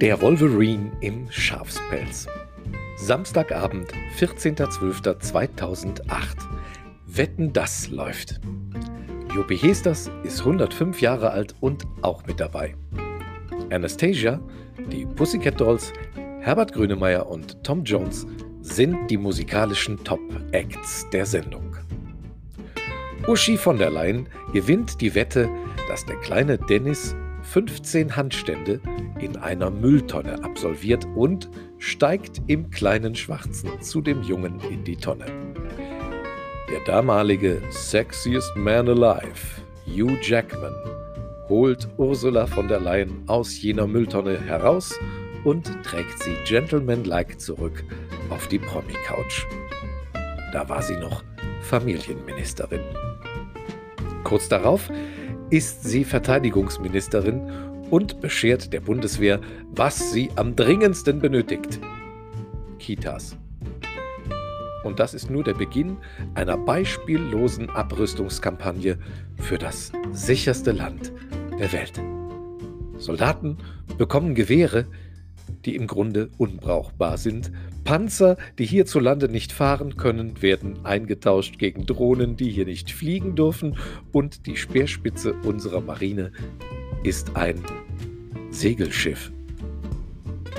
Der Wolverine im Schafspelz. Samstagabend, 14.12.2008. Wetten, das läuft. Jopi Hesters ist 105 Jahre alt und auch mit dabei. Anastasia, die Pussycat Dolls, Herbert Grönemeyer und Tom Jones sind die musikalischen Top-Acts der Sendung. Uschi von der Leyen gewinnt die Wette, dass der kleine Dennis 15 Handstände in einer Mülltonne absolviert und steigt im kleinen Schwarzen zu dem Jungen in die Tonne. Der damalige Sexiest Man Alive, Hugh Jackman, holt Ursula von der Leyen aus jener Mülltonne heraus und trägt sie gentlemanlike zurück auf die Promi-Couch. Da war sie noch Familienministerin. Kurz darauf ist sie Verteidigungsministerin und beschert der Bundeswehr, was sie am dringendsten benötigt. Kitas. Und das ist nur der Beginn einer beispiellosen Abrüstungskampagne für das sicherste Land der Welt. Soldaten bekommen Gewehre, die im Grunde unbrauchbar sind. Panzer, die hierzulande nicht fahren können, werden eingetauscht gegen Drohnen, die hier nicht fliegen dürfen. Und die Speerspitze unserer Marine ist ein Segelschiff.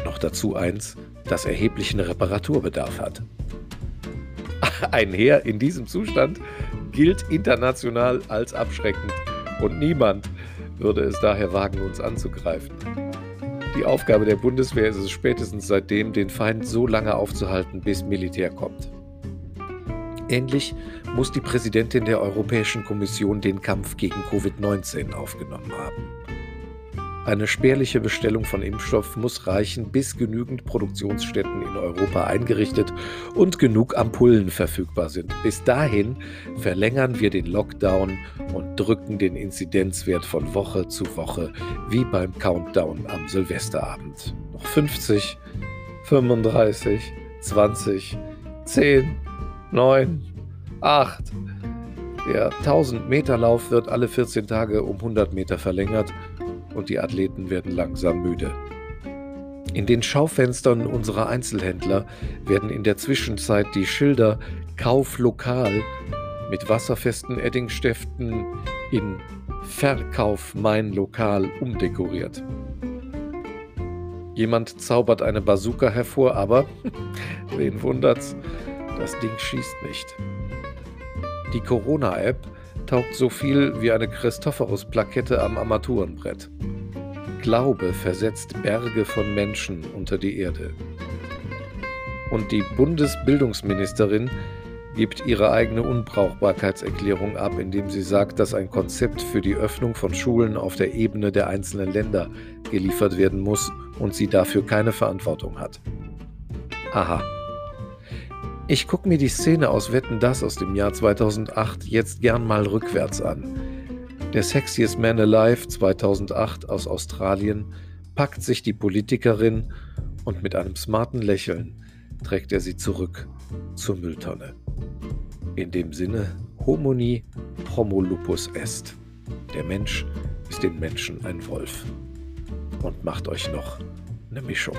Noch dazu eins, das erheblichen Reparaturbedarf hat. Ein Heer in diesem Zustand gilt international als abschreckend und niemand würde es daher wagen, uns anzugreifen. Die Aufgabe der Bundeswehr ist es spätestens seitdem, den Feind so lange aufzuhalten, bis Militär kommt. Ähnlich muss die Präsidentin der Europäischen Kommission den Kampf gegen Covid-19 aufgenommen haben. Eine spärliche Bestellung von Impfstoff muss reichen, bis genügend Produktionsstätten in Europa eingerichtet und genug Ampullen verfügbar sind. Bis dahin verlängern wir den Lockdown und drücken den Inzidenzwert von Woche zu Woche, wie beim Countdown am Silvesterabend. Noch 50, 35, 20, 10, 9, 8. Der 1000-Meter-Lauf wird alle 14 Tage um 100 Meter verlängert und die Athleten werden langsam müde. In den Schaufenstern unserer Einzelhändler werden in der Zwischenzeit die Schilder Kauf lokal mit wasserfesten Eddingstäften in Verkauf mein Lokal umdekoriert. Jemand zaubert eine Bazooka hervor, aber wen wundert's, das Ding schießt nicht. Die Corona-App taugt so viel wie eine Christophorus-Plakette am Armaturenbrett. Glaube versetzt Berge von Menschen unter die Erde. Und die Bundesbildungsministerin gibt ihre eigene Unbrauchbarkeitserklärung ab, indem sie sagt, dass ein Konzept für die Öffnung von Schulen auf der Ebene der einzelnen Länder geliefert werden muss und sie dafür keine Verantwortung hat. Aha. Ich gucke mir die Szene aus Wetten das aus dem Jahr 2008 jetzt gern mal rückwärts an. Der Sexiest Man Alive 2008 aus Australien packt sich die Politikerin und mit einem smarten Lächeln trägt er sie zurück zur Mülltonne. In dem Sinne, Homoni Homo est. Der Mensch ist den Menschen ein Wolf. Und macht euch noch eine Mischung.